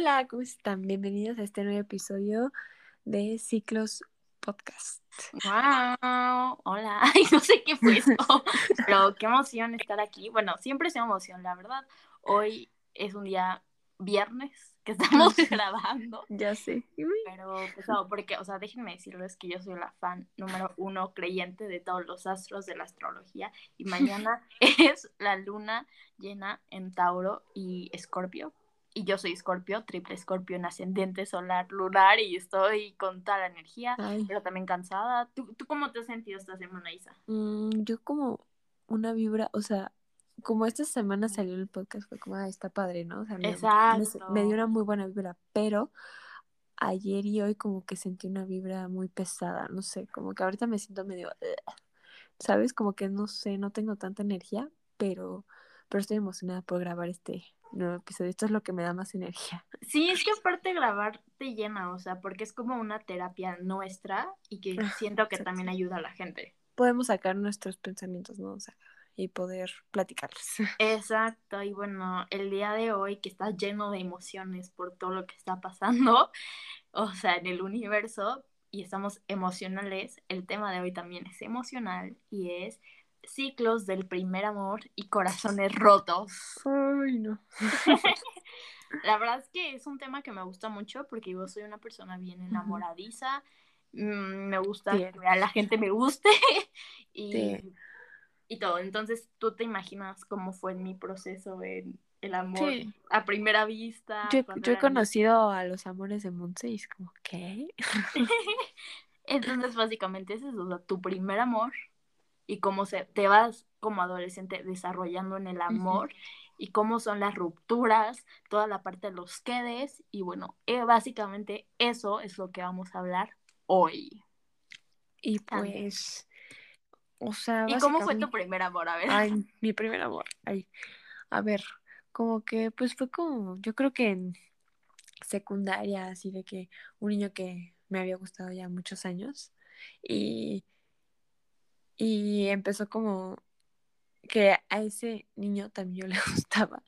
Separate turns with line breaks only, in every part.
Hola, ¿cómo están? Bienvenidos a este nuevo episodio de Ciclos Podcast.
¡Wow! Hola, Ay, no sé qué fue esto, pero qué emoción estar aquí. Bueno, siempre es una emoción, la verdad. Hoy es un día viernes que estamos grabando.
Ya sé.
Pero pesado, porque, o sea, déjenme decirles que yo soy la fan número uno creyente de todos los astros de la astrología y mañana es la luna llena en Tauro y Escorpio. Y yo soy Escorpio, triple Escorpio en ascendente solar lunar y estoy con toda la energía,
Ay.
pero también cansada. ¿Tú, ¿Tú cómo te has sentido esta semana, Isa?
Mm, yo como una vibra, o sea, como esta semana salió el podcast, fue como, ah, está padre, ¿no? O sea, me,
Exacto.
me dio una muy buena vibra, pero ayer y hoy como que sentí una vibra muy pesada, no sé, como que ahorita me siento medio, ¿sabes? Como que no sé, no tengo tanta energía, pero, pero estoy emocionada por grabar este nuevo episodio. Esto es lo que me da más energía.
Sí, es que aparte grabar te llena, o sea, porque es como una terapia nuestra y que
Ah,
siento que
exacto.
también ayuda a la gente.
Podemos sacar nuestros pensamientos, ¿no? O sea, y poder platicarlos.
Exacto, y bueno, el día de hoy que está lleno de emociones por todo lo que está pasando, o sea, en el universo, y estamos emocionales, el tema de hoy también es emocional y es ciclos del primer amor y corazones rotos.
Ay, no.
La verdad es que es un tema que me gusta mucho porque yo soy una persona bien enamoradiza, mm, me gusta
Sí.
que a la gente me guste y,
Sí.
y todo. Entonces, ¿tú te imaginas cómo fue mi proceso en el amor
Sí.
a primera vista?
Yo, he conocido a los amores de Monse y es como, ¿qué?
Entonces, básicamente ese es o sea, tu primer amor y cómo se, te vas como adolescente desarrollando en el amor y cómo son las rupturas, toda la parte de los quedes y bueno, eh, básicamente eso es lo que vamos a hablar hoy.
Y pues, o sea,
¿Y cómo fue tu primer amor? A ver.
Ay, mi primer amor. Ay, a ver, como que, pues fue como, yo creo que en secundaria, así de que un niño que me había gustado ya muchos años y, y empezó como que a ese niño también yo le gustaba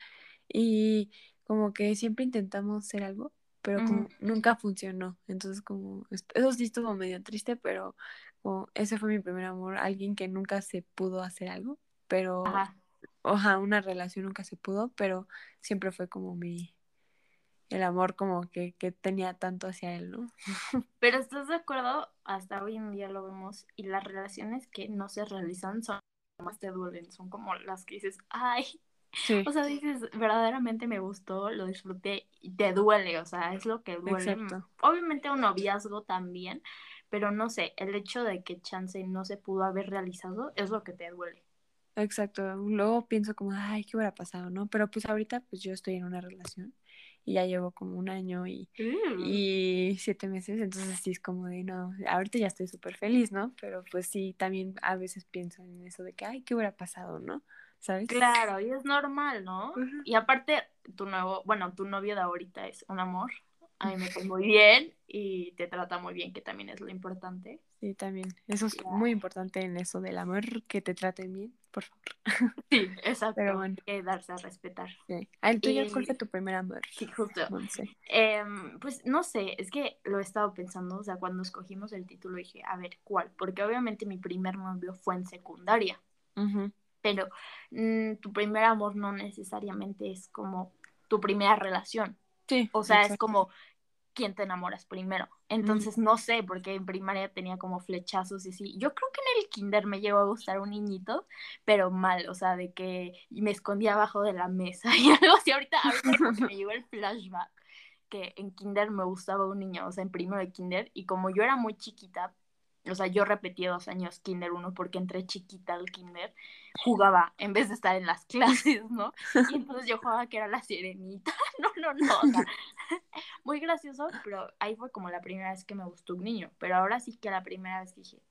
y como que siempre intentamos hacer algo, pero como nunca funcionó. Entonces como, eso sí estuvo medio triste, pero como ese fue mi primer amor, alguien que nunca se pudo hacer algo, pero
Ajá.
ojalá una relación nunca se pudo, pero siempre fue como mi, el amor como que, que tenía tanto hacia él, ¿no?
Pero ¿estás de acuerdo? Hasta hoy en día lo vemos y las relaciones que no se realizan son las que más te duelen, son como las que dices, ay,
Sí,
O sea, dices, verdaderamente me gustó, lo disfruté y te duele, o sea, es lo que duele.
Exacto.
Obviamente un noviazgo también, pero no sé, el hecho de que chance no se pudo haber realizado es lo que te duele.
exacto. Luego pienso como, ay, ¿qué hubiera pasado, no? Pero pues ahorita pues yo estoy en una relación y ya llevo como un año y, y siete meses, entonces sí es como de, no, ahorita ya estoy súper feliz, ¿no? Pero pues sí, también a veces pienso en eso de que, ay, ¿qué hubiera pasado, no? ¿Sabes?
Claro, y es normal, ¿no? Y aparte, tu nuevo, bueno, tu novio de ahorita es un amor, a mí me cae muy bien y te trata muy bien, que también es lo importante.
Sí, también. Eso es muy importante en eso del amor, que te traten bien, por favor.
Sí, exacto,
Pero bueno.
hay que darse a respetar.
Sí. ¿El tuyo cuál
Y-
fue tu primer amor?
Sí, justo. Em, pues no sé, es que lo he estado pensando, o sea, cuando escogimos el título dije, a ver, ¿cuál? Porque obviamente mi primer novio fue en secundaria,
Ujú.
pero mm, tu primer amor no necesariamente es como tu primera relación,
Sí.
o sea, es como quién te enamoras primero. Entonces, no sé, porque en primaria tenía como flechazos y así. Yo creo que en el kinder me llegó a gustar un niñito, pero mal, o sea, de que me escondía abajo de la mesa y algo así. Ahorita, me llegó el flashback que en kinder me gustaba un niño, o sea, en primero de kinder, y como yo era muy chiquita, o sea, yo repetí dos años kinder uno porque entré chiquita al kinder, jugaba en vez de estar en las clases, ¿no? Y entonces yo jugaba que era la sirenita. No, no, no. o sea, muy gracioso, pero ahí fue como la primera vez que me gustó un niño. Pero ahora sí que la primera vez dije,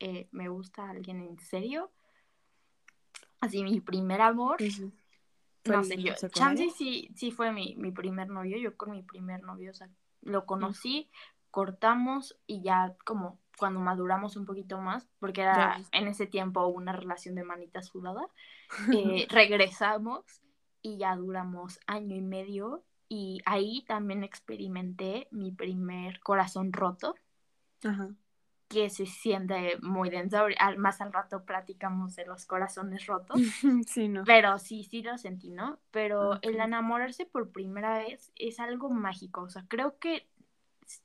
eh, me gusta alguien en serio. Así, mi primer amor.
Sí, sí. ¿Fue
No sé, yo. Chance sí, sí fue mi, mi primer novio. Yo con mi primer novio, o sea, lo conocí, cortamos y ya como cuando maduramos un poquito más, porque era en ese tiempo una relación de manita sudada, eh, regresamos y ya duramos año y medio y ahí también experimenté mi primer corazón roto.
Ajá.
que se siente muy denso. Al, más al rato platicamos de los corazones rotos.
sí, no.
Pero sí, sí lo sentí, ¿no? Pero el enamorarse por primera vez es algo mágico. O sea, creo que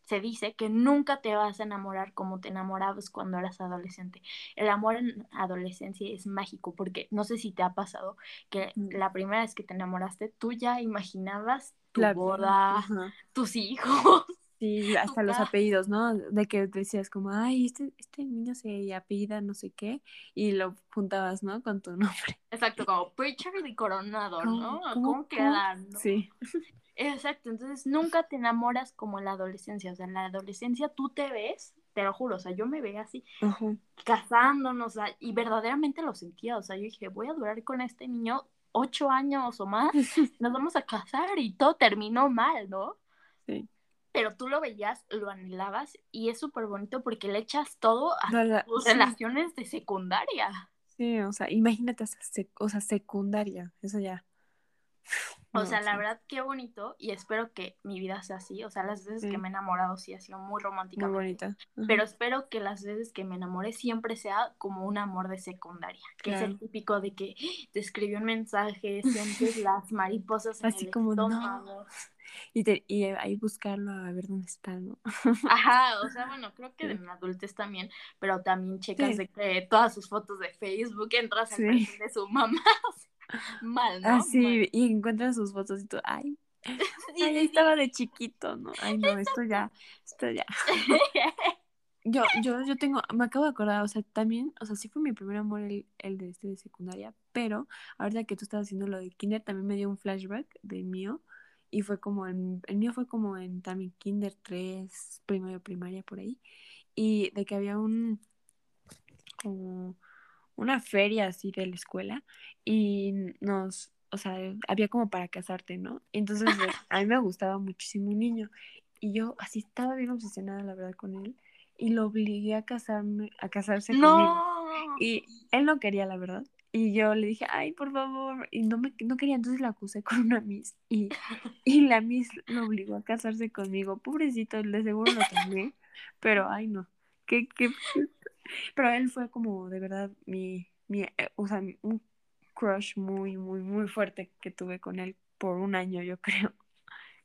se dice que nunca te vas a enamorar como te enamorabas cuando eras adolescente. El amor en adolescencia es mágico porque no sé si te ha pasado que
Mm.
la primera vez que te enamoraste tú ya imaginabas tu
La-
boda, tus hijos.
Sí, hasta los apellidos, ¿no? De que decías como, ay, este, este niño se apellida no sé qué, y lo juntabas, ¿no? Con tu nombre.
Exacto, como Preacher y Coronado,
¿Cómo-
¿no?
cómo-
quedan? no?
Sí.
Exacto, entonces nunca te enamoras como en la adolescencia, o sea, en la adolescencia tú te ves, te lo juro, o sea, yo me veía así,
Ajá.
casándonos, o sea, y verdaderamente lo sentía, o sea, yo dije, voy a durar con este niño ocho años o más, nos vamos a casar y todo terminó mal, ¿no?
Sí.
Pero tú lo veías, lo anhelabas y es súper bonito porque le echas todo a
La-
tus
sí,
relaciones de secundaria.
sí, o sea, imagínate, o sea, secundaria, eso ya.
O
No,
sea, la verdad, qué bonito y espero que mi vida sea así. O sea, las veces
Sí.
que me he enamorado sí ha sido muy
Muy
románticamente.
bonita. Ajá.
Pero espero que las veces que me enamore siempre sea como un amor de secundaria, que es el típico de que te escribió un mensaje, sientes las mariposas en
Así
el
como, no.
estómago.
Y, te, y ahí buscarlo a ver dónde está, ¿no?
Ajá, o sea, bueno, creo que
Sí.
en adultez también, pero también checas de que todas sus fotos de Facebook entras perfil de su mamá. Mal, ¿no?
Ah, sí,
Mal.
y encuentras sus fotos y tú, ay, ay, estaba de chiquito, ¿no? Ay, no, esto ya, esto ya. Yo, yo, yo tengo, me acabo de acordar, o sea, también, o sea, sí fue mi primer amor el, el de este de secundaria, pero ahorita que tú estabas haciendo lo de kinder, también me dio un flashback del mío, y fue como, en- el mío fue como en también kinder 3, primero primaria, por ahí, y de que había un, como, una feria así de la escuela, y nos, o sea, había como para casarte, ¿no? Entonces, pues, a mí me gustaba muchísimo un niño, y yo así estaba bien obsesionada, la verdad, con él, y lo obligué a casarme, a casarse conmigo.
No.
Y él no quería, la verdad. Y yo le dije, ay, por favor. Y no me no quería, entonces la acusé con una miss. Y, y la miss lo obligó a casarse conmigo. Pobrecito, de seguro lo también. Pero, ay, no. Qué, qué... Pero él fue como, de verdad, mi, mi eh, o sea, un crush muy, muy, muy fuerte que tuve con él por un año, yo creo.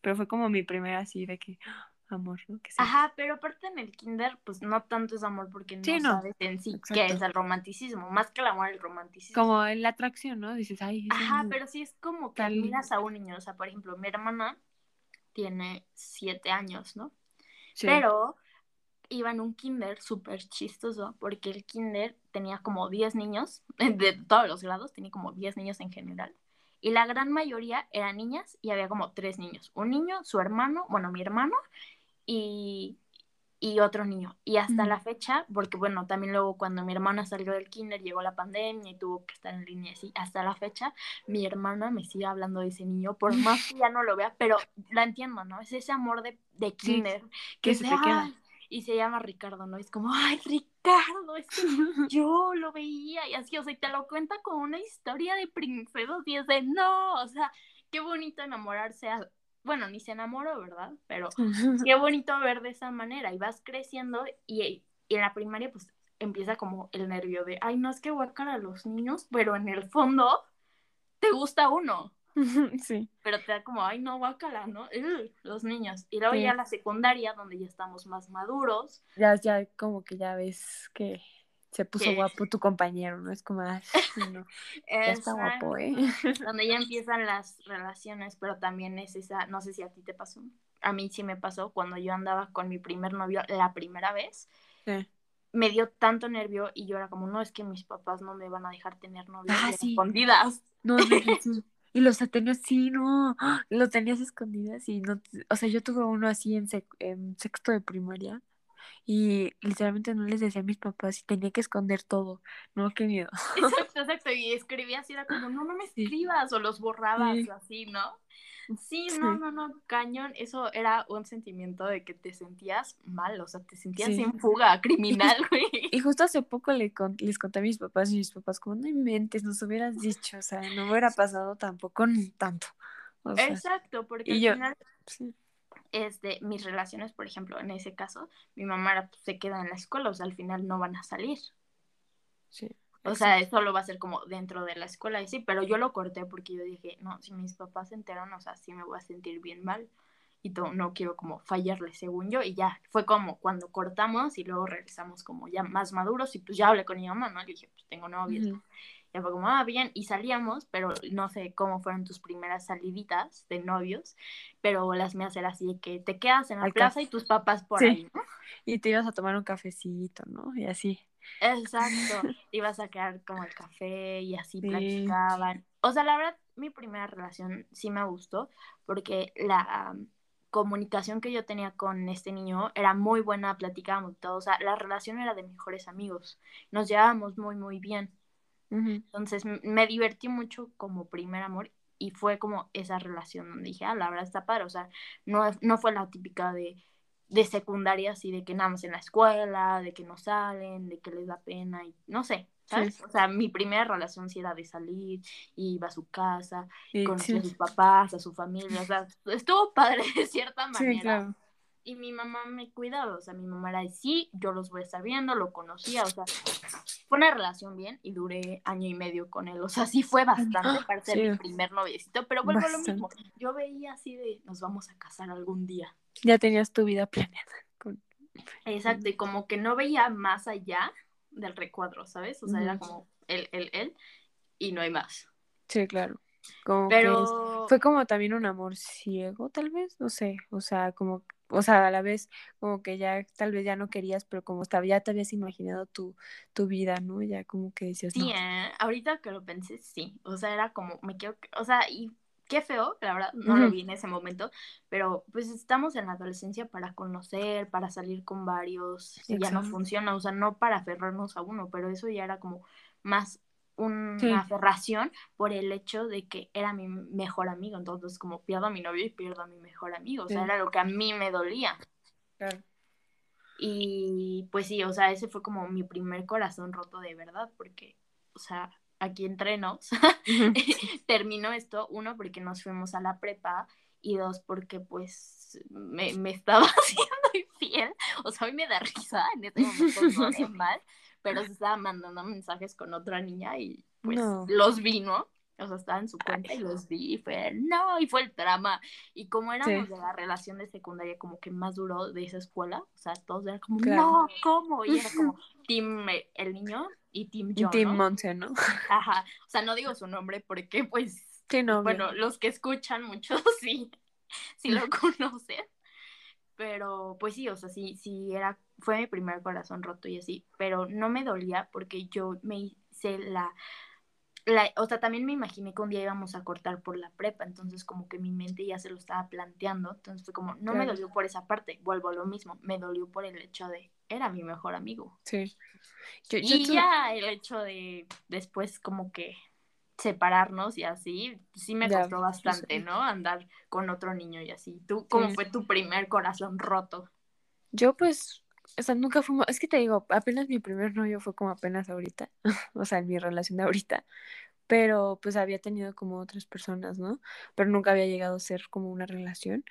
Pero fue como mi primera así de que, amor, ¿no? Que sí.
Ajá, pero aparte en el kinder, pues no tanto es amor porque no,
Sí, no.
sabes en sí
Exacto.
qué es el romanticismo, más que el amor, el romanticismo.
Como la atracción, ¿no? Dices, ay,
Ajá,
niño".
pero sí es como que
Tal-
admiras a un niño, o sea, por ejemplo, mi hermana tiene siete años, ¿no?
Sí.
Pero iba en un kinder súper chistoso porque el kinder tenía como 10 niños de todos los grados, tenía como 10 niños en general. Y la gran mayoría eran niñas y había como tres niños. Un niño, su hermano, bueno, mi hermano y, y otro niño. Y hasta la fecha, porque bueno, también luego cuando mi hermana salió del kinder llegó la pandemia y tuvo que estar en línea así, hasta la fecha mi hermana me sigue hablando de ese niño, por más que ya no lo vea, pero la entiendo, ¿no? Es ese amor de, de
Sí,
kinder
que
que
se
se
te queda.
Y se llama Ricardo, ¿no? Es como, ay, Ricardo, es que yo lo veía y así, o sea, y te lo cuenta como una historia de princesas y es de, no, o sea, qué bonito enamorarse, a- bueno, ni se enamoró, ¿verdad? Pero qué bonito ver de esa manera y vas creciendo y, y en la primaria pues empieza como el nervio de, ay, no es que guacar a los niños, pero en el fondo te gusta uno,
sí.
pero te da como, ay, no, guácala, ¿no? Ugh, los niños. Y luego
Sí.
ya la secundaria, donde ya estamos más maduros,
Ya, ya, como que ya ves que se puso guapo tu compañero, ¿no? Es como, no, ya está guapo, ¿eh?
donde ya empiezan las relaciones, pero también es esa, no sé si a ti te pasó, a mí sí me pasó cuando yo andaba con mi primer novio la primera vez,
Sí.
me dio tanto nervio y yo era como, no, es que mis papás no me van a dejar tener
Ah, sí.
escondidas.
No, no, no. Y los tenías, sí, no, ¡ah! los tenías escondidas y no, o sea, yo tuve uno así en, sec- en sexto de primaria y literalmente no les decía a mis papás y tenía que esconder todo, no, qué miedo.
Exacto, exacto, y escribía así, era como, no, no me
Sí.
escribas, o los borrabas,
Sí.
o así, ¿no?
Sí,
no, no, no, cañón, eso era un sentimiento de que te sentías mal, o sea, te sentías
Sí.
en fuga, criminal, güey.
Y justo hace poco le con- les conté a mis papás y mis papás como, no inventes, nos hubieras dicho, o sea, no hubiera pasado tampoco ni tanto.
Exacto, porque al final, este, mis relaciones, por ejemplo, en ese caso, mi mamá pues, se queda en la escuela, o sea, al final no van a salir. Sí. O sea, solo va a ser como dentro de la escuela y sí, pero yo lo corté porque yo dije, no, si mis papás se enteran, o sea, sí me voy a sentir bien mal y todo, no quiero como fallarle según yo y ya, fue como cuando cortamos y luego regresamos como ya más maduros y pues ya hablé con mi mamá, ¿no? Le dije, pues tengo novios. Ya fue como, ah, bien, y salíamos, pero no sé cómo fueron tus primeras saliditas de novios, pero las mías eran así de que te quedas en la plaza y tus papás por ahí, ¿no?
Y te ibas a tomar un cafecito, ¿no? Y así.
Exacto, ibas a quedar como el café y así platicaban. O sea, la verdad, mi primera relación sí me gustó porque la comunicación que yo tenía con este niño era muy buena, platicábamos todo, o sea, la relación era de mejores amigos, nos llevábamos muy, muy bien. Entonces me divertí mucho como primer amor y fue como esa relación donde dije, ah, la verdad está padre, o sea, no, no fue la típica de, de secundaria, así de que nada más en la escuela, de que no salen, de que les da pena y no sé, ¿sabes? O sea, mi primera relación sí era de salir, iba a su casa, conocía a sus papás, a su familia, o sea, estuvo padre de cierta manera y mi mamá me cuidaba, o sea, mi mamá era de sí, yo los voy a estar viendo, lo conocía, o sea, fue una relación bien y duré año y medio con él, o sea, sí fue bastante para ser mi primer noviecito, pero vuelvo a lo mismo, yo veía así de, nos vamos a casar algún día.
Ya tenías tu vida planeada.
Exacto, y como que no veía más allá del recuadro, ¿sabes? O sea, era como él, él, él, y no hay más.
Sí, claro. Como pero... fue como también un amor ciego, tal vez, no sé, o sea, como o sea, a la vez como que ya tal vez ya no querías, pero como estaba, ya te habías imaginado tu, tu vida, ¿no? Ya como que decías,
Sí, ¿eh? ahorita que lo pensé, sí, o sea, era como, me quiero, o sea, y qué feo, la verdad, no lo vi en ese momento, pero pues estamos en la adolescencia para conocer, para salir con varios, ya no funciona, o sea, no para aferrarnos a uno, pero eso ya era como más una aferración por el hecho de que era mi mejor amigo. Entonces, como pierdo a mi novio y pierdo a mi mejor amigo. O sea, era lo que a mí me dolía. Claro. Y pues sí, o sea, ese fue como mi primer corazón roto de verdad, porque, o sea, aquí entre nos, terminó esto, uno, porque nos fuimos a la prepa, y dos, porque pues me, me estaba haciendo infiel. O sea, hoy me da risa, en este momento no es mal, pero se estaba mandando mensajes con otra niña y pues los vi, ¿no? O sea, estaba en su cuenta y los vi y fue, no, y fue el drama. Y como éramos de la relación de secundaria como que más duró de esa escuela, o sea, todos eran como, no, ¿cómo? Y era como Tim eh, el niño y Tim John,
Tim Monse, ¿no?
Ajá, o sea, no digo su nombre porque pues, no, bueno, los que escuchan mucho sí, sí lo conocen. Pero pues sí, o sea, sí, sí era, fue mi primer corazón roto y así, pero no me dolía porque yo me hice la, la, o sea, también me imaginé que un día íbamos a cortar por la prepa, entonces como que mi mente ya se lo estaba planteando, entonces fue como, no me dolió por esa parte, vuelvo a lo mismo, me dolió por el hecho de, era mi mejor amigo. Sí. y ya el hecho de después como que separarnos y así, sí me costó bastante, ¿no? Andar con otro niño y así. ¿Tú cómo fue tu primer corazón roto?
Yo pues, o sea, nunca fuimos, es que te digo, apenas mi primer novio fue como apenas ahorita, o sea, en mi relación de ahorita, pero pues había tenido como otras personas, ¿no? Pero nunca había llegado a ser como una relación.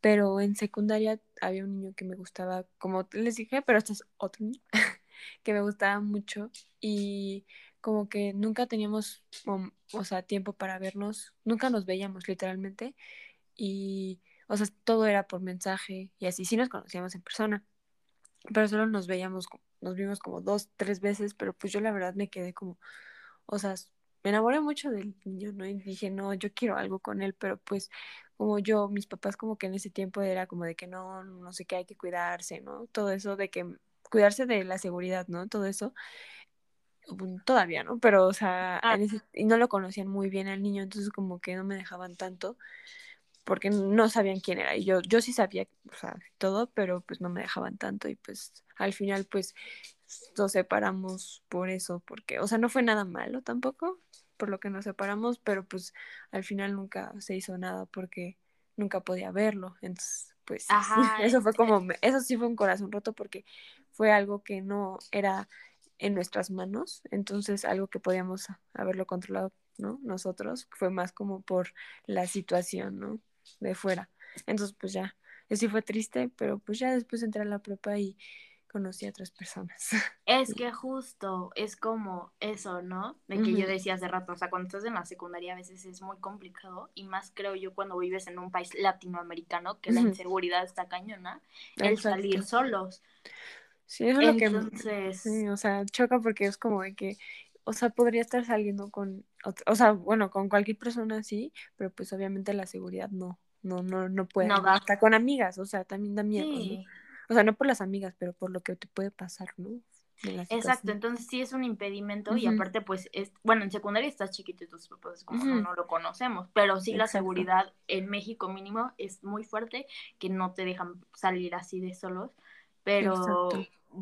Pero en secundaria había un niño que me gustaba, como les dije, pero este es otro niño, que me gustaba mucho y como que nunca teníamos, o sea, tiempo para vernos, nunca nos veíamos literalmente y, o sea, todo era por mensaje y así, sí nos conocíamos en persona, pero solo nos veíamos, nos vimos como dos, tres veces, pero pues yo la verdad me quedé como, o sea, me enamoré mucho del niño, ¿no? Y dije, no, yo quiero algo con él, pero pues como yo, mis papás como que en ese tiempo era como de que no, no sé qué, hay que cuidarse, ¿no? Todo eso de que cuidarse de la seguridad, ¿no? Todo eso todavía, ¿no? Pero, o sea, ah. y no lo conocían muy bien al niño, entonces como que no me dejaban tanto porque no sabían quién era. Y yo, yo sí sabía, o sea, todo, pero pues no me dejaban tanto y pues al final pues nos separamos por eso, porque, o sea, no fue nada malo tampoco, por lo que nos separamos, pero pues al final nunca se hizo nada porque nunca podía verlo. Entonces, pues eso fue como, eso sí fue un corazón roto porque fue algo que no era en nuestras manos, entonces algo que podíamos haberlo controlado ¿no? Nosotros, fue más como por la situación, ¿no? De fuera. Entonces, pues ya, sí fue triste, pero pues ya después entré a la prepa y conocí a otras personas.
Es que justo es como eso, ¿no? De que yo decía hace rato, o sea, cuando estás en la secundaria a veces es muy complicado y más creo yo cuando vives en un país latinoamericano que la inseguridad está cañona, el salir solos.
Sí, eso es lo que... Sí, o sea, choca porque es como de que, o sea, podría estar saliendo con, o sea, bueno, con cualquier persona así, pero pues obviamente la seguridad no, no, no, no puede. No Hasta con amigas, o sea, también da miedo. Sí. O sea, no por las amigas, pero por lo que te puede pasar, ¿no?
Exacto, entonces sí es un impedimento y aparte pues es, bueno, en secundaria estás chiquito y tus papás como no, lo conocemos, pero sí la seguridad en México mínimo es muy fuerte que no te dejan salir así de solos, pero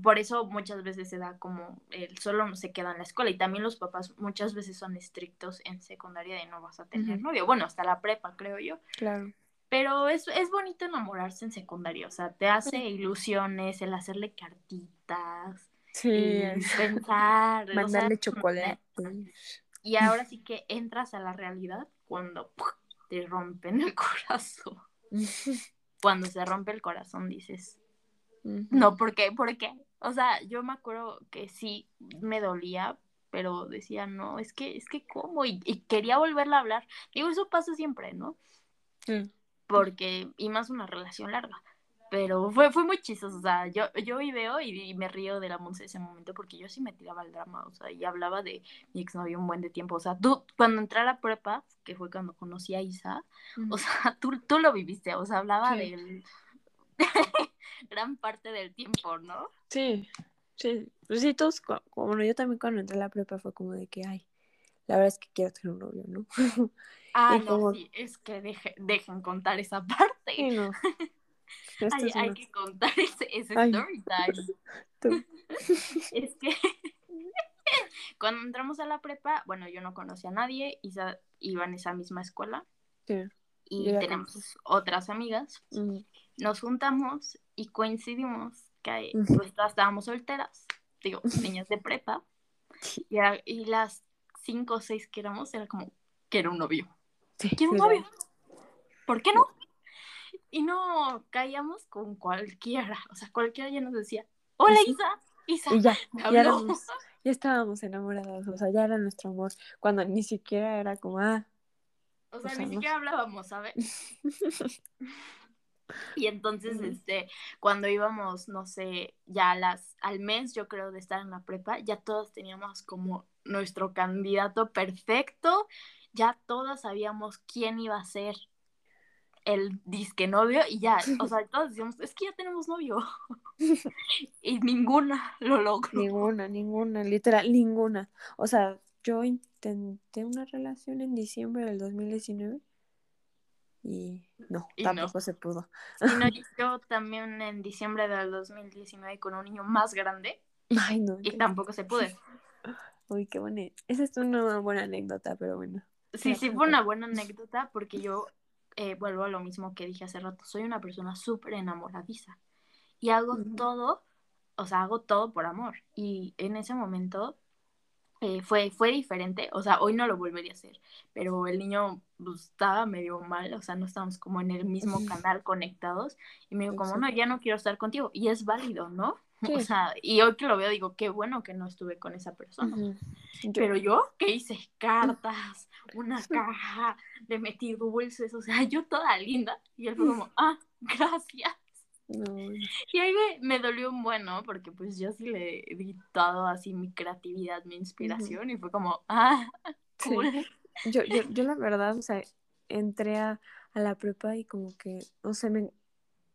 por eso muchas veces se da como el solo no se queda en la escuela y también los papás muchas veces son estrictos en secundaria de no vas a tener novio, bueno, hasta la prepa creo yo. Claro. Pero es, es bonito enamorarse en secundaria, o sea, te hace ilusiones, el hacerle cartitas, sí, pensar, mandarle chocolate. Y ahora sí que entras a la realidad cuando te rompen el corazón. cuando se rompe el corazón dices, no, ¿por qué? ¿Por qué? O sea, yo me acuerdo que sí me dolía, pero decía, no, es que, es que cómo, y, quería volverla a hablar. Digo, eso pasa siempre, ¿no? Sí porque, y más una relación larga. Pero fue, fue muy chistoso, o sea, yo, yo y veo y, me río de la Monse ese momento porque yo sí me tiraba el drama, o sea, y hablaba de mi exnovio un buen de tiempo, o sea, tú, cuando entré a la prepa, que fue cuando conocí a Isa, o sea, tú, tú lo viviste, o sea, hablaba de gran parte del tiempo, ¿no?
Sí, sí, pues sí, todos, bueno, yo también cuando entré a la prepa fue como de que, ay, la verdad es que quiero tener un novio, ¿no?
Ah, no, sí, es que dejen contar esa parte. Sí, no. hay, que contar ese, ese story time. es que cuando entramos a la prepa, bueno, yo no conocía a nadie, Isa iba en esa misma escuela. Sí. Y tenemos otras amigas. Nos juntamos y coincidimos que pues, estábamos solteras, digo, niñas de prepa. Y, y las cinco o seis que éramos, era como que era un novio. Quiero un novio. ¿Por qué no? Y no caíamos con cualquiera. O sea, cualquiera ya nos decía, hola Isa. Isa.
Y ya, ya, estábamos enamorados. O sea, ya era nuestro amor. Cuando ni siquiera era como, ah.
O sea, ni siquiera hablábamos, ¿sabes? Y entonces, este, cuando íbamos, no sé, ya las, al mes, yo creo, de estar en la prepa, ya todos teníamos como nuestro candidato perfecto ya todas sabíamos quién iba a ser el disque novio y ya, o sea, todos decíamos, es que ya tenemos novio. y ninguna lo logró.
Ninguna, ninguna, literal, ninguna. O sea, yo intenté una relación en diciembre del 2019 y no, tampoco se pudo.
y yo también en diciembre del 2019 con un niño más grande. Ay, no. Y tampoco se pudo.
Uy, qué buena. Esa es una buena anécdota, pero bueno.
Sí, sí, fue una buena anécdota porque yo eh, vuelvo a lo mismo que dije hace rato, soy una persona súper enamoradiza y hago todo, o sea, hago todo por amor. Y en ese momento eh, fue, fue diferente, o sea, hoy no lo volvería a hacer, pero el niño pues, estaba medio mal, o sea, no estábamos como en el mismo canal conectados y me dijo como, no, ya no quiero estar contigo y es válido, ¿no? O sea, y hoy que lo veo digo, qué bueno que no estuve con esa persona. Pero yo, ¿qué hice? Cartas, una caja, le metí dulces, o sea, yo toda linda. Y él fue como, ah, gracias. Y ahí me, dolió un bueno, porque pues yo sí le di todo así mi creatividad, mi inspiración, y fue como, ah, cool.
Yo, yo, yo la verdad, o sea, entré a, a la prepa y como que, o sea, me,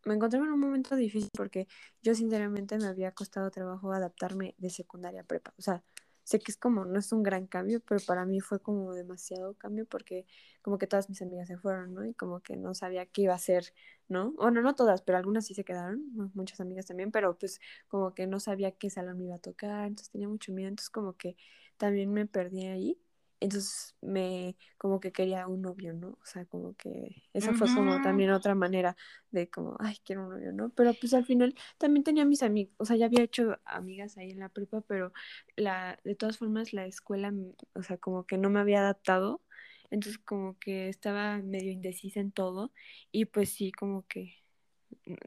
me encontré en un momento difícil porque yo sinceramente me había costado trabajo adaptarme de secundaria a prepa. O sea, sé que es como, no es un gran cambio, pero para mí fue como demasiado cambio porque como que todas mis amigas se fueron, ¿no? Y como que no sabía qué iba a hacer, ¿no? Bueno, no todas, pero algunas sí se quedaron, muchas amigas también, pero pues como que no sabía qué salón me iba a tocar, entonces tenía mucho miedo, entonces como que también me perdí ahí entonces me como que quería un novio, ¿no? O sea, como que esa fue como también otra manera de como, ay, quiero un novio, ¿no? Pero pues al final también tenía mis amigos, o sea, ya había hecho amigas ahí en la prepa, pero la, de todas formas la escuela, o sea, como que no me había adaptado, entonces como que estaba medio indecisa en todo y pues sí, como que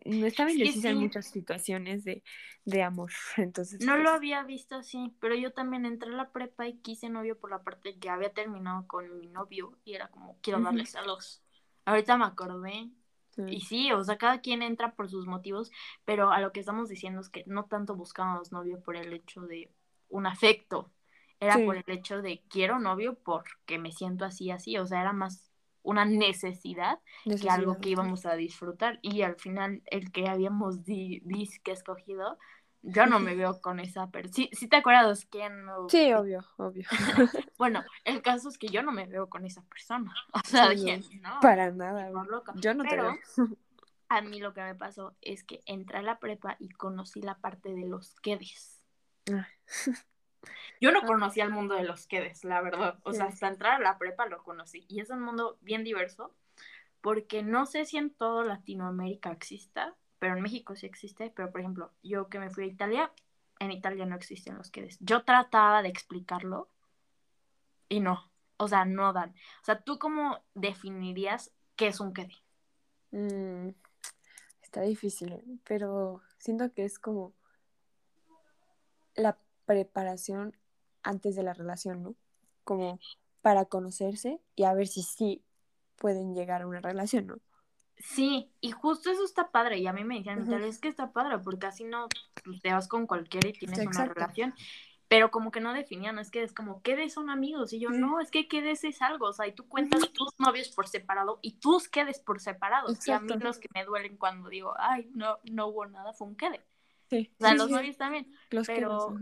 no estaba indecisa en muchas situaciones de, de amor. Entonces,
no lo pues había visto así, pero yo también entré a la prepa y quise novio por la parte que había terminado con mi novio y era como, quiero darles a los. Ahorita me acordé. Y sí, o sea, cada quien entra por sus motivos, pero a lo que estamos diciendo es que no tanto buscábamos novio por el hecho de un afecto, era por el hecho de quiero novio porque me siento así, así, o sea, era más una necesidad, que algo que íbamos a disfrutar. Y al final, el que habíamos di, escogido, yo no me veo con esa persona. ¿Sí, ¿Sí, te acuerdas quién?
Sí, obvio, obvio.
bueno, el caso es que yo no me veo con esa persona. O sea,
no, Para nada. Yo no te veo.
a mí lo que me pasó es que entré a la prepa y conocí la parte de los quedes. Ah. Yo no conocía el mundo de los quedes, la verdad. O sea, hasta entrar a la prepa lo conocí. Y es un mundo bien diverso, porque no sé si en todo Latinoamérica exista, pero en México sí existe. Pero, por ejemplo, yo que me fui a Italia, en Italia no existen los quedes. Yo trataba de explicarlo y no. O sea, no dan. O sea, ¿tú cómo definirías qué es un quede?
Mm, está difícil, pero siento que es como la preparación antes de la relación, ¿no? Como para conocerse y a ver si sí pueden llegar a una relación, ¿no?
Sí, y justo eso está padre. Y a mí me decían, es que está padre, porque así no pues, te vas con cualquiera y tienes una relación. Pero como que no definían, es que es como, quedes son amigos. Y yo, no, es que quedes es algo. O sea, y tú cuentas tus novios por separado y tus quedes por separado. Y a mí los que me duelen cuando digo, ay, no, no hubo nada, fue un quede. Sí. O sea, los novios también. Los pero,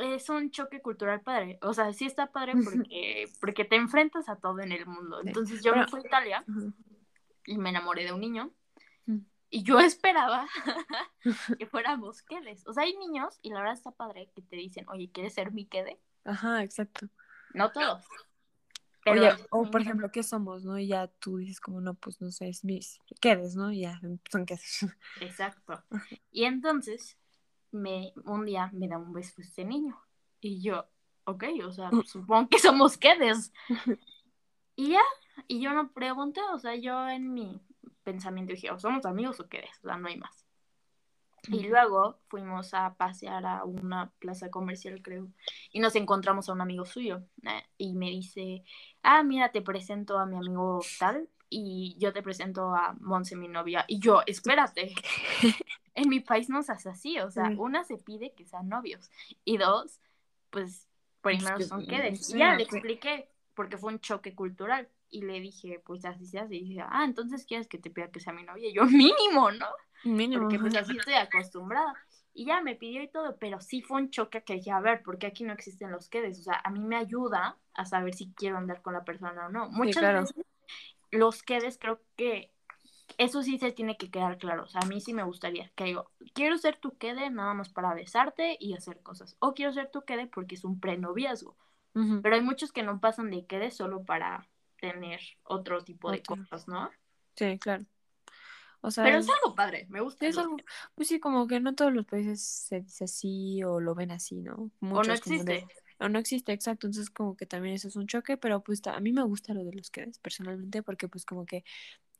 es un choque cultural padre. O sea, sí está padre porque, porque te enfrentas a todo en el mundo. Entonces yo me fui a Italia y me enamoré de un niño. Y yo esperaba que fuéramos quedes. O sea, hay niños, y la verdad está padre, que te dicen, oye, ¿quieres ser mi quede?
Ajá, exacto.
No todos.
Pero, o por ejemplo, ¿qué somos, no? Y ya tú dices como, no, pues no sé, es mis quedes, ¿no? Y ya son quedes.
Exacto. Y entonces, me, un día me da un beso este niño. Y yo, ok, o sea, mm. supongo que somos quedes. y ya, y yo no pregunté, o sea, yo en mi pensamiento dije, o somos amigos o quedes, o sea, no hay más. Y luego fuimos a pasear a una plaza comercial, creo, y nos encontramos a un amigo suyo. Eh, y me dice, ah, mira, te presento a mi amigo tal, y yo te presento a Monse, mi novia. Y yo, espérate, en mi país no se hace así, o sea, una se pide que sean novios y dos, pues primero son quedes. Y ya le expliqué, porque fue un choque cultural y le dije, pues así se hace. Y dice, ah, entonces quieres que te pida que sea mi novia. Y yo, mínimo, ¿no? Mínimo. Porque pues así estoy acostumbrada. Y ya me pidió y todo, pero sí fue un choque que dije, a ver, porque aquí no existen los quedes. O sea, a mí me ayuda a saber si quiero andar con la persona o no. Muchas veces los quedes creo que eso sí se tiene que quedar claro. O sea, a mí sí me gustaría que digo, quiero ser tu quede nada más para besarte y hacer cosas. O quiero ser tu quede porque es un prenoviazgo. Pero hay muchos que no pasan de quede solo para tener otro tipo de cosas, ¿no?
Sí, claro.
O sea, Pero es algo padre, me gusta.
Es algo, pues sí, como que no todos los países se dice así o lo ven así, ¿no? o no existe. No existe, exacto. Entonces como que también eso es un choque, pero pues a mí me gusta lo de los quedes personalmente porque pues como que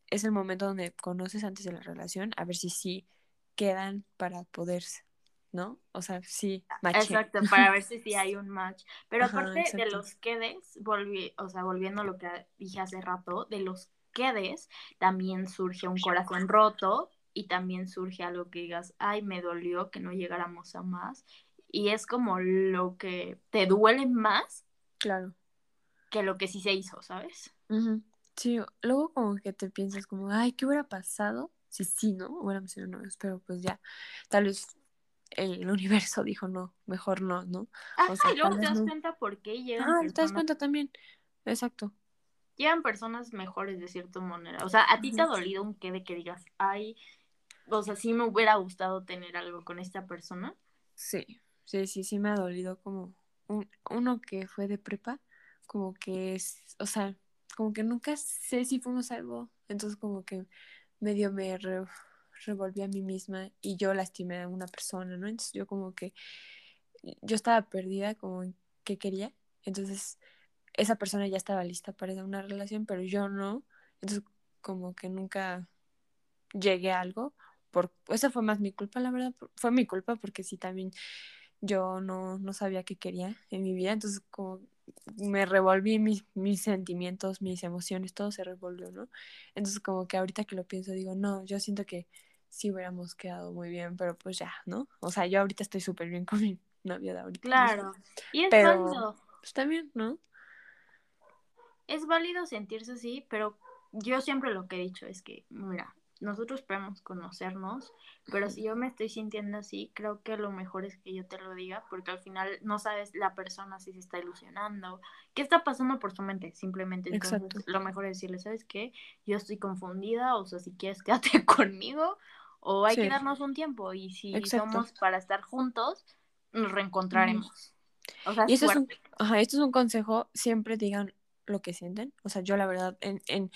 es el momento donde conoces antes de la relación a ver si sí quedan para poderse, ¿no? O sea, sí,
match. Exacto, para ver si sí hay un match. Pero aparte de los quedes, volví, o sea, volviendo a lo que dije hace rato, de los quedes también surge un corazón roto y también surge algo que digas, ay, me dolió que no llegáramos a más. Y es como lo que te duele más.
Claro.
Que lo que sí se hizo, ¿sabes?
Sí, luego como que te piensas como, ay, ¿qué hubiera pasado? Si sí, ¿no? Hubiéramos sido novios, pero pues ya, tal vez el universo dijo no, mejor no, ¿no?
Ah, y luego te das cuenta por qué llegan
Ah, te das cuenta también, exacto.
Llegan personas mejores de cierta manera. O sea, ¿a ti te ha dolido un qué de que digas, ay, o sea, sí me hubiera gustado tener algo con esta persona?
Sí, sí, sí, sí me ha dolido como un, uno que fue de prepa, como que es, o sea, como que nunca sé si fuimos algo, entonces como que medio me revolví a mí misma y yo lastimé a una persona, ¿no? Entonces yo como que, yo estaba perdida como en qué quería, entonces esa persona ya estaba lista para una relación, pero yo no, entonces como que nunca llegué a algo, por, esa fue más mi culpa, la verdad, fue mi culpa porque sí también yo no, no sabía qué quería en mi vida, entonces como me revolví mis, mis sentimientos, mis emociones, todo se revolvió, ¿no? Entonces como que ahorita que lo pienso digo, no, yo siento que sí hubiéramos quedado muy bien, pero pues ya, ¿no? O sea, yo ahorita estoy súper bien con mi novio de ahorita.
Claro, y es
pero,
válido.
Pues también, ¿no?
Es válido sentirse así, pero yo siempre lo que he dicho es que, mira, nosotros podemos conocernos, pero si yo me estoy sintiendo así, creo que lo mejor es que yo te lo diga, porque al final no sabes la persona si se está ilusionando, qué está pasando por su mente, simplemente. Entonces, Exacto. lo mejor es decirle, ¿sabes qué? Yo estoy confundida, o sea, si quieres quédate conmigo, o hay que darnos un tiempo, y si somos para estar juntos, nos reencontraremos. O sea,
y esto es, un, ajá, esto es un consejo, siempre digan lo que sienten. O sea, yo la verdad, en, en,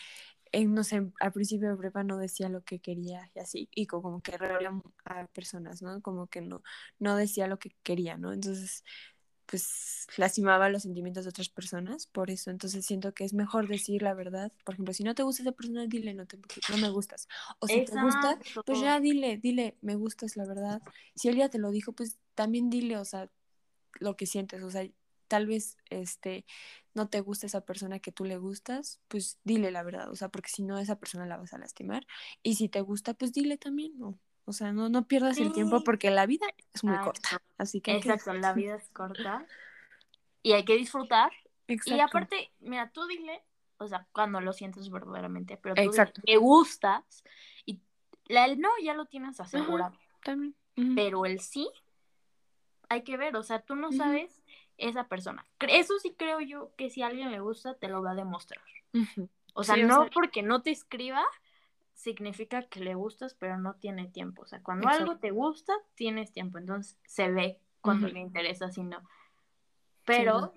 no sé, al principio de prepa no decía lo que quería y así, y como que reía a personas, ¿no? Como que no, no decía lo que quería, ¿no? Entonces, pues lastimaba los sentimientos de otras personas, por eso, entonces siento que es mejor decir la verdad. Por ejemplo, si no te gusta esa persona, dile, no, te, no me gustas. O si te gusta, pues ya dile, dile, me gustas, la verdad. Si él ya te lo dijo, pues también dile, o sea, lo que sientes, o sea, tal vez este no te gusta esa persona que tú le gustas, pues dile la verdad, o sea, porque si no esa persona la vas a lastimar y si te gusta, pues dile también, no. O sea, no, no pierdas el tiempo porque la vida es muy corta. Así que
Exacto, la vida es corta y hay que disfrutar. Y aparte, mira, tú dile, o sea, cuando lo sientes verdaderamente, pero tú Exacto. te gustas y la, el no ya lo tienes asegurado.
también.
Pero el sí hay que ver, o sea, tú no sabes esa persona. Eso sí creo yo que si a alguien le gusta, te lo va a demostrar. O sea, no porque no te escriba, significa que le gustas, pero no tiene tiempo. O sea, cuando algo te gusta, tienes tiempo. Entonces se ve cuando le interesa, si no. Pero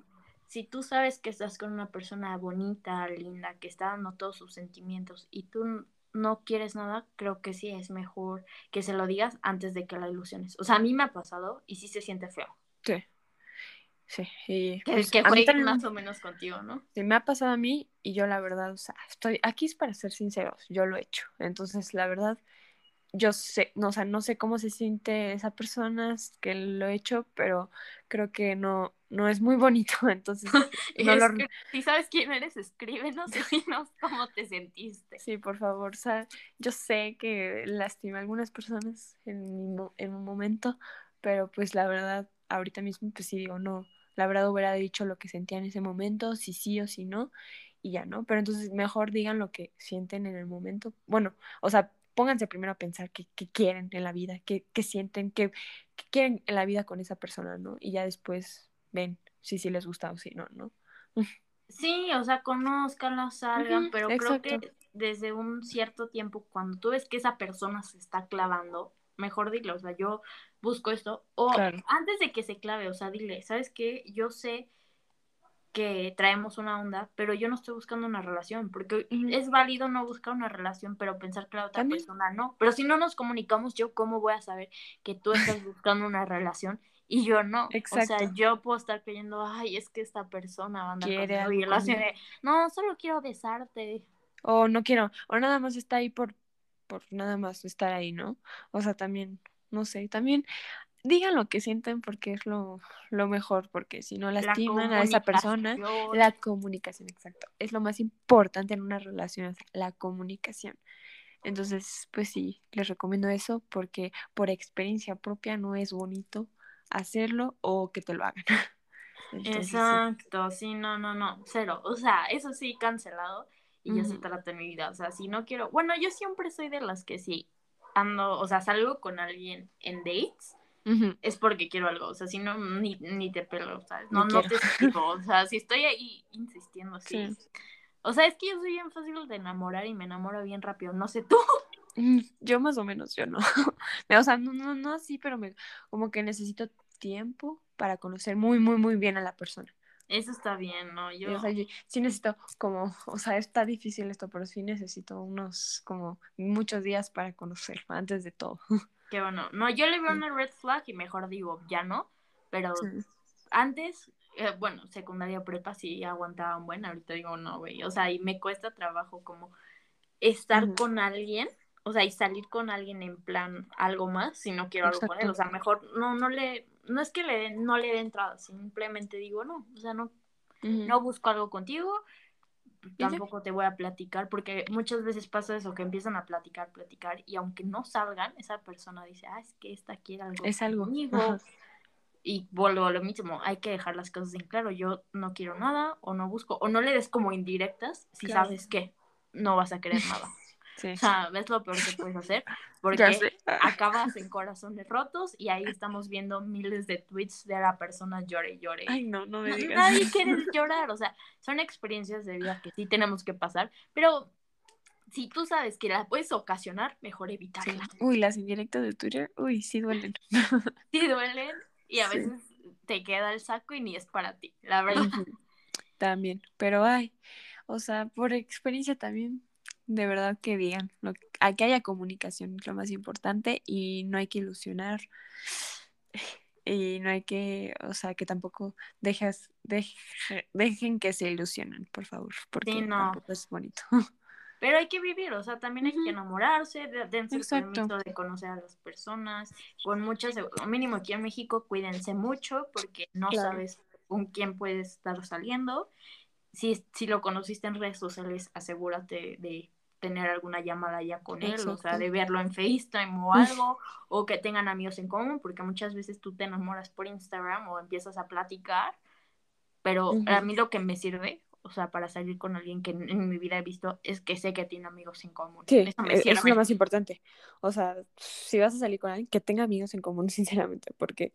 si tú sabes que estás con una persona bonita, linda, que está dando todos sus sentimientos y tú no quieres nada, creo que sí es mejor que se lo digas antes de que la ilusiones. O sea, a mí me ha pasado y sí se siente feo.
Sí. Sí, y
que, pues, que jueguen más o menos contigo, ¿no?
Sí, me ha pasado a mí y yo la verdad, o sea, estoy aquí es para ser sinceros, yo lo he hecho. Entonces, la verdad, yo sé, no, o sea, no sé cómo se siente esa persona que lo he hecho, pero creo que no, no es muy bonito, entonces no
lo... Si sabes quién eres, escríbenos y dinos cómo te sentiste.
Sí, por favor, o sea, yo sé que lastima a algunas personas en, en un momento, pero pues la verdad, ahorita mismo, pues sí digo, no, la verdad hubiera dicho lo que sentía en ese momento, si sí o si no, y ya, ¿no? Pero entonces mejor digan lo que sienten en el momento. Bueno, o sea, pónganse primero a pensar qué, quieren en la vida, qué, sienten, qué, quieren en la vida con esa persona, ¿no? Y ya después ven si sí les gusta o si no, ¿no?
Sí, o sea, conozcanlo, salgan, pero creo que desde un cierto tiempo, cuando tú ves que esa persona se está clavando, mejor dilo, o sea, yo busco esto, o antes de que se clave, o sea, dile, ¿sabes qué? Yo sé que traemos una onda, pero yo no estoy buscando una relación, porque es válido no buscar una relación, pero pensar que la otra persona no. Pero si no nos comunicamos, yo cómo voy a saber que tú estás buscando una relación y yo no. Exacto. O sea, yo puedo estar creyendo, ay, es que esta persona va a andar Quiere relación no, solo quiero besarte.
O no quiero, o nada más está ahí por, por nada más estar ahí, ¿no? O sea, también no sé, también digan lo que sienten porque es lo, lo mejor, porque si no lastiman a esa persona, la comunicación, exacto, es lo más importante en una relación, la comunicación. Entonces, pues sí, les recomiendo eso porque por experiencia propia no es bonito hacerlo o que te lo hagan.
Exacto, sí. no, no, no, cero. O sea, eso sí, cancelado y yo sí trato en mi vida. O sea, si no quiero, bueno, yo siempre soy de las que sí, ando, o sea, salgo con alguien en dates, es porque quiero algo, o sea, si no, ni, ni te pelo, ¿sabes? No, no, te explico, o sea, si estoy ahí insistiendo, sí. O sea, es que yo soy bien fácil de enamorar y me enamoro bien rápido, no sé tú.
Mm, yo más o menos, yo no. o sea, no, no, no así, pero me, como que necesito tiempo para conocer muy, muy, muy bien a la persona.
Eso está bien, ¿no? Yo...
O sea, yo sí necesito como, o sea, está difícil esto, pero sí necesito unos como muchos días para conocer antes de todo.
Qué bueno. No, yo le veo una red flag y mejor digo, ya no, pero antes, eh, bueno, secundaria prepa sí aguantaban bueno, ahorita digo no, güey. O sea, y me cuesta trabajo como estar con alguien, o sea, y salir con alguien en plan algo más si no quiero algo con él. O sea, mejor no, no le, no es que le no le dé entrada, simplemente digo no, o sea, no, no busco algo contigo, tampoco te voy a platicar, porque muchas veces pasa eso, que empiezan a platicar, platicar, y aunque no salgan, esa persona dice, ah, es que esta quiere algo
es algo.
conmigo. Y vuelvo a lo mismo, hay que dejar las cosas en claro, yo no quiero nada, o no busco, o no le des como indirectas si sabes que no vas a querer nada. O sea, ves lo peor que puedes hacer, porque acabas en corazones rotos y ahí estamos viendo miles de tweets de la persona llore y llore.
Ay, no, no me digas.
Nadie quiere llorar, o sea, son experiencias de vida que sí tenemos que pasar, pero si tú sabes que la puedes ocasionar, mejor evitarla.
Uy, las indirectas de Twitter, uy, sí duelen.
sí duelen y a veces te queda el saco y ni es para ti, la verdad.
También, pero ay, o sea, por experiencia también de verdad que digan, lo, que haya comunicación es lo más importante y no hay que ilusionar y no hay que, o sea, que tampoco dejes, dejen que se ilusionen, por favor, porque tampoco es bonito.
Pero hay que vivir, o sea, también hay que enamorarse, dense el permiso de conocer a las personas, con muchas, mínimo aquí en México, cuídense mucho porque no sabes con quién puedes estar saliendo. Si, si lo conociste en redes sociales, asegúrate de tener alguna llamada ya con él, o sea, de verlo en FaceTime o algo, o que tengan amigos en común, porque muchas veces tú te enamoras por Instagram o empiezas a platicar, pero a mí lo que me sirve, o sea, para salir con alguien que en, mi vida he visto, es que sé que tiene amigos en común.
Sí, eso e, es lo más importante. O sea, si vas a salir con alguien, que tenga amigos en común, sinceramente, porque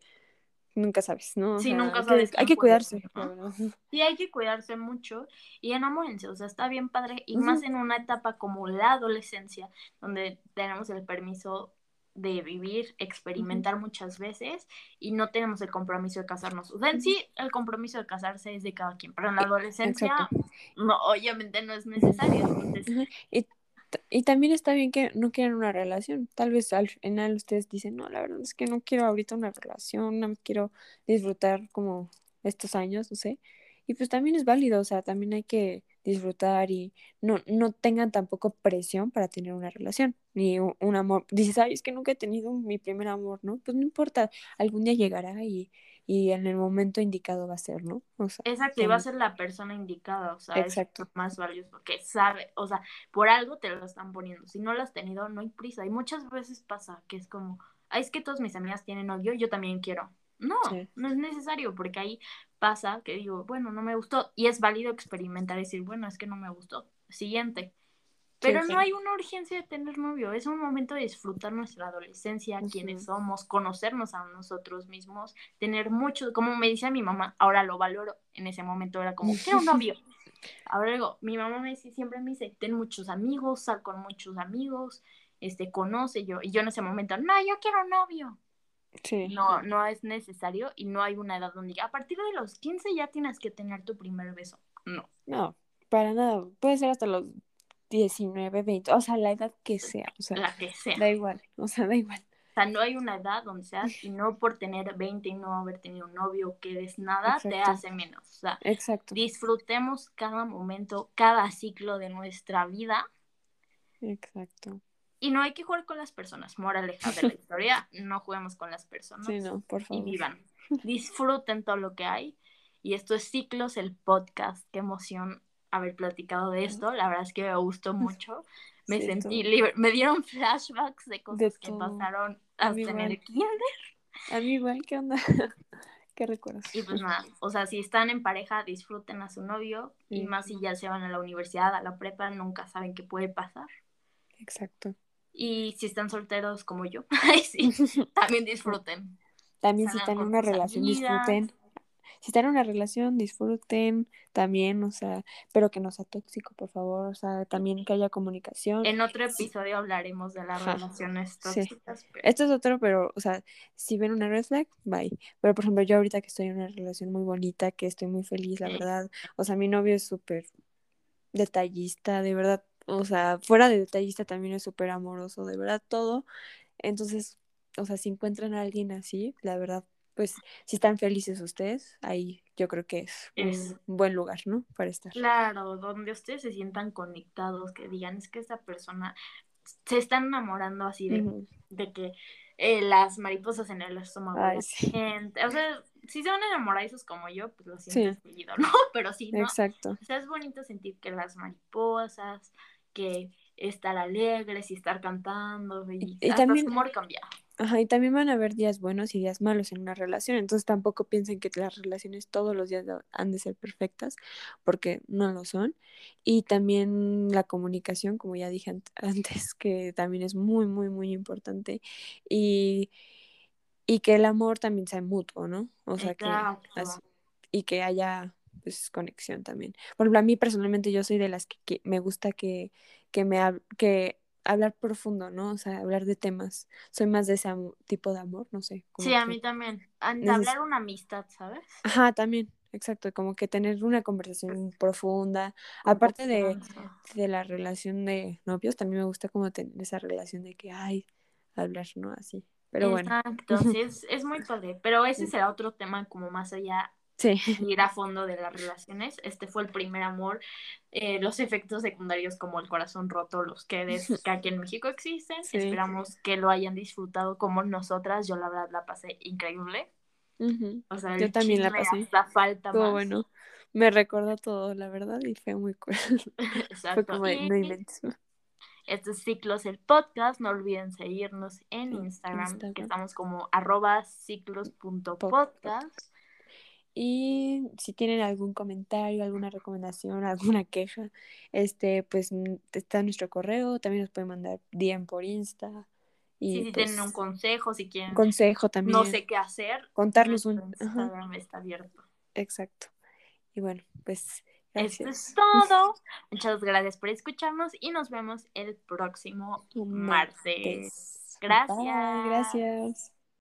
nunca sabes, ¿no?
sí, nunca sabes.
Hay que, cuidarse.
Sí, hay que cuidarse mucho y enamórense, o sea, está bien padre y más en una etapa como la adolescencia, donde tenemos el permiso de vivir, experimentar muchas veces y no tenemos el compromiso de casarnos. O sea, en sí, el compromiso de casarse es de cada quien, pero en la adolescencia, no, obviamente no es necesario. Entonces...
Y también está bien que no quieran una relación. Tal vez al final ustedes dicen, no, la verdad es que no quiero ahorita una relación, no quiero disfrutar como estos años, no sé. Y pues también es válido, o sea, también hay que disfrutar y no, no tengan tampoco presión para tener una relación, ni un, amor. Dices, ay, es que nunca he tenido mi primer amor, ¿no? Pues no importa, algún día llegará y, y en el momento indicado va a ser, ¿no?
O sea, Exacto, y va a ser la persona indicada, o sea, Exacto. es más valioso, porque sabe, o sea, por algo te lo están poniendo, si no lo has tenido, no hay prisa, y muchas veces pasa que es como, ay, es que todas mis amigas tienen novio, yo también quiero. No, no es necesario, porque ahí pasa que digo, bueno, no me gustó, y es válido experimentar y decir, bueno, es que no me gustó, siguiente. Pero no hay una urgencia de tener novio, es un momento de disfrutar nuestra adolescencia, quienes somos, conocernos a nosotros mismos, tener mucho, como me decía mi mamá, ahora lo valoro, en ese momento era como, quiero un novio. Ahora digo, mi mamá me dice, siempre me dice, ten muchos amigos, sal con muchos amigos, este, conoce yo, y yo en ese momento, no, yo quiero un novio. Sí. No, no es necesario y no hay una edad donde a partir de los 15 ya tienes que tener tu primer beso. No.
No, para nada. Puede ser hasta los 19, 20, o sea, la edad que sea, o sea,
la que sea.
Da igual, o sea, da igual.
O sea, no hay una edad donde seas y no por tener 20 y no haber tenido un novio que des nada te hace menos. O sea,
Exacto.
disfrutemos cada momento, cada ciclo de nuestra vida.
Exacto.
Y no hay que jugar con las personas. Moraleja de la historia, no juguemos con las personas.
Sí, no, por favor.
Y vivan. Disfruten todo lo que hay. Y esto es Ciclos, el podcast. Qué emoción haber platicado de esto. La verdad es que me gustó mucho. Me sentí libre. Me dieron flashbacks de cosas que pasaron hasta en el kinder.
A mí igual, ¿qué onda? ¿Qué recuerdas?
Y pues nada, o sea, si están en pareja, disfruten a su novio. Y más si ya se van a la universidad, a la prepa, nunca saben qué puede pasar.
Exacto.
Y si están solteros como yo, también disfruten.
También si están en una relación, disfruten si están en una relación, disfruten también, o sea, pero que no sea tóxico, por favor, o sea, también que haya comunicación.
En otro episodio hablaremos de las relaciones tóxicas.
Esto es otro, pero, o sea, si ven una red flag, bye. Pero, por ejemplo, yo ahorita que estoy en una relación muy bonita, que estoy muy feliz, la verdad, o sea, mi novio es súper detallista, de verdad, o sea, fuera de detallista también es súper amoroso, de verdad, todo. Entonces, o sea, si encuentran a alguien así, la verdad, pues si están felices ustedes, ahí yo creo que es, un buen lugar, ¿no? Para estar.
Claro, donde ustedes se sientan conectados, que digan, es que esa persona se está enamorando así de, de que eh, las mariposas en el estómago de la gente. O sea, si se van enamorados como yo, pues lo siento seguido, ¿no? Pero sí, ¿no? Exacto. O sea, es bonito sentir que las mariposas, que estar alegres y estar cantando y, y también, amor cambia.
Ajá, y también van a haber días buenos y días malos en una relación, entonces tampoco piensen que las relaciones todos los días han de ser perfectas, porque no lo son. Y también la comunicación, como ya dije antes, que también es muy, muy, muy importante. Y, y que el amor también sea mutuo, ¿no? O sea, que y que haya pues conexión también. Por ejemplo, a mí personalmente yo soy de las que, me gusta que, que me que hablar profundo, ¿no? O sea, hablar de temas. Soy más de ese tipo de amor, no sé.
sí, a mí también. hablar una amistad, ¿sabes?
Ajá, también, exacto. Como que tener una conversación profunda. Aparte de, de, la relación de novios, también me gusta como tener esa relación de que, ay, hablar, ¿no? Así. Pero bueno.
Exacto, sí, es, es muy padre. Pero ese será otro tema como más allá sí. ir a fondo de las relaciones. Este fue el primer amor. Eh, los efectos secundarios como el corazón roto, los que, que aquí en México existen. Esperamos que lo hayan disfrutado como nosotras. Yo la verdad la pasé increíble. O sea, Yo también la pasé. falta
bueno. Me recordó todo, la verdad, y fue muy cool. Exacto.
Fue como, no Este ciclos el podcast. No olviden seguirnos en Instagram, que estamos como arroba ciclos.podcast.
Y si tienen algún comentario, alguna recomendación, alguna queja, este, pues mm, está nuestro correo, también nos pueden mandar DM por Insta.
Y si tienen un pues consejo, si quieren.
Consejo también.
No sé qué hacer.
Contarnos un.
Instagram está abierto.
Exacto. Y bueno, pues.
Esto es todo. Muchas gracias por escucharnos y nos vemos el próximo martes. Gracias.
gracias.